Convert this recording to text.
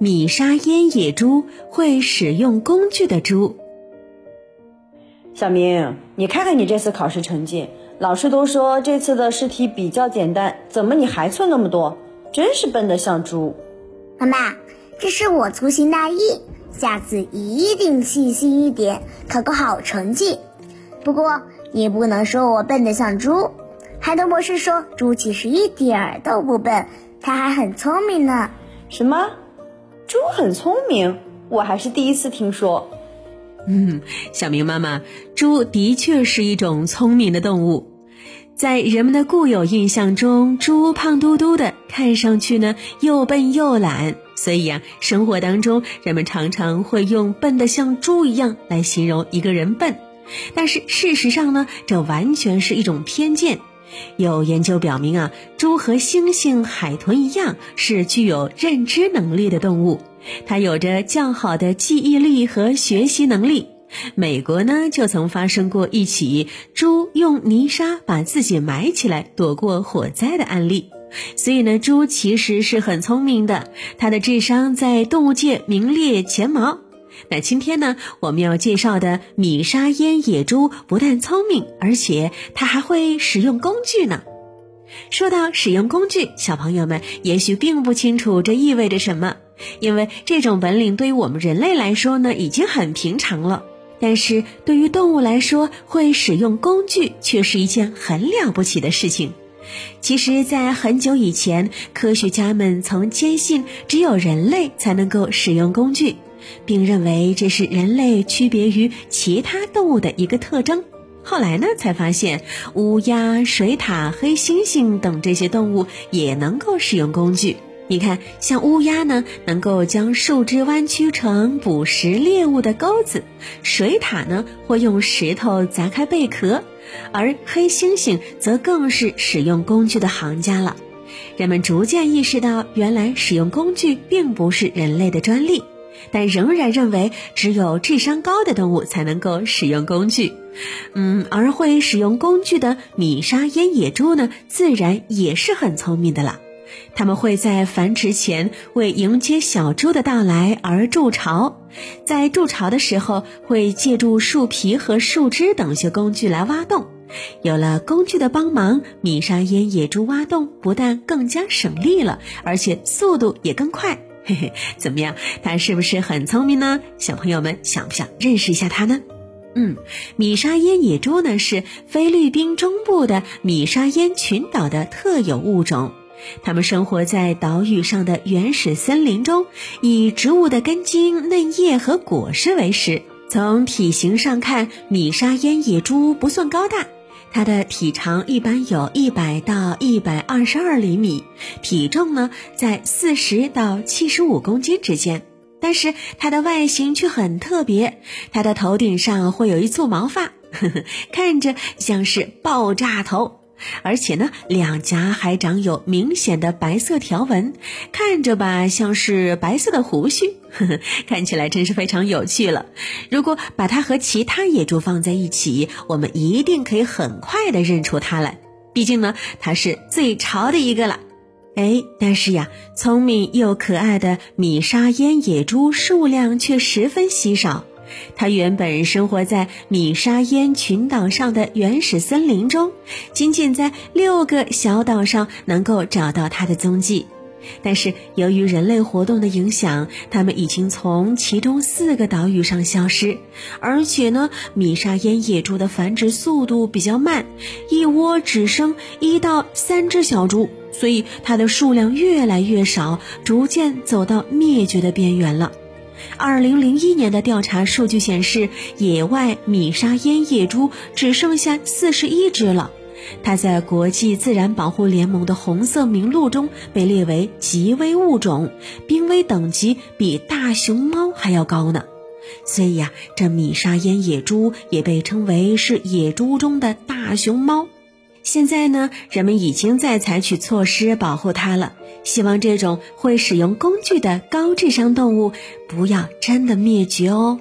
米沙烟野猪会使用工具的猪。小明，你看看你这次考试成绩，老师都说这次的试题比较简单，怎么你还错那么多？真是笨得像猪。妈妈，这是我粗心大意，下次一定细心一点，考个好成绩。不过你不能说我笨得像猪。海德博士说，猪其实一点儿都不笨，它还很聪明呢。什么？猪很聪明，我还是第一次听说。嗯，小明妈妈，猪的确是一种聪明的动物。在人们的固有印象中，猪胖嘟嘟的，看上去呢又笨又懒，所以呀，生活当中人们常常会用“笨得像猪一样”来形容一个人笨。但是事实上呢，这完全是一种偏见。有研究表明啊，猪和猩猩、海豚一样是具有认知能力的动物，它有着较好的记忆力和学习能力。美国呢，就曾发生过一起猪用泥沙把自己埋起来躲过火灾的案例。所以呢，猪其实是很聪明的，它的智商在动物界名列前茅。那今天呢，我们要介绍的米沙烟野猪不但聪明，而且它还会使用工具呢。说到使用工具，小朋友们也许并不清楚这意味着什么，因为这种本领对于我们人类来说呢，已经很平常了。但是对于动物来说，会使用工具却是一件很了不起的事情。其实，在很久以前，科学家们曾坚信只有人类才能够使用工具。并认为这是人类区别于其他动物的一个特征。后来呢，才发现乌鸦、水獭、黑猩猩等这些动物也能够使用工具。你看，像乌鸦呢，能够将树枝弯曲成捕食猎物的钩子；水獭呢，会用石头砸开贝壳；而黑猩猩则更是使用工具的行家了。人们逐渐意识到，原来使用工具并不是人类的专利。但仍然认为只有智商高的动物才能够使用工具，嗯，而会使用工具的米沙烟野猪呢，自然也是很聪明的了。它们会在繁殖前为迎接小猪的到来而筑巢，在筑巢的时候会借助树皮和树枝等些工具来挖洞。有了工具的帮忙，米沙烟野猪挖洞不但更加省力了，而且速度也更快。嘿嘿，怎么样？它是不是很聪明呢？小朋友们想不想认识一下它呢？嗯，米沙烟野猪呢是菲律宾中部的米沙烟群岛的特有物种，它们生活在岛屿上的原始森林中，以植物的根茎、嫩叶和果实为食。从体型上看，米沙烟野猪不算高大。它的体长一般有一百到一百二十二厘米，体重呢在四十到七十五公斤之间。但是它的外形却很特别，它的头顶上会有一簇毛发，呵呵，看着像是爆炸头。而且呢，两颊还长有明显的白色条纹，看着吧像是白色的胡须，呵呵，看起来真是非常有趣了。如果把它和其他野猪放在一起，我们一定可以很快的认出它来。毕竟呢，它是最潮的一个了。哎，但是呀，聪明又可爱的米沙烟野猪数量却十分稀少。它原本生活在米沙烟群岛上的原始森林中，仅仅在六个小岛上能够找到它的踪迹。但是由于人类活动的影响，它们已经从其中四个岛屿上消失。而且呢，米沙烟野猪的繁殖速度比较慢，一窝只生一到三只小猪，所以它的数量越来越少，逐渐走到灭绝的边缘了。二零零一年的调查数据显示，野外米沙烟野猪只剩下四十一只了。它在国际自然保护联盟的红色名录中被列为极危物种，濒危等级比大熊猫还要高呢。所以呀，这米沙烟野猪也被称为是野猪中的大熊猫。现在呢，人们已经在采取措施保护它了。希望这种会使用工具的高智商动物不要真的灭绝哦。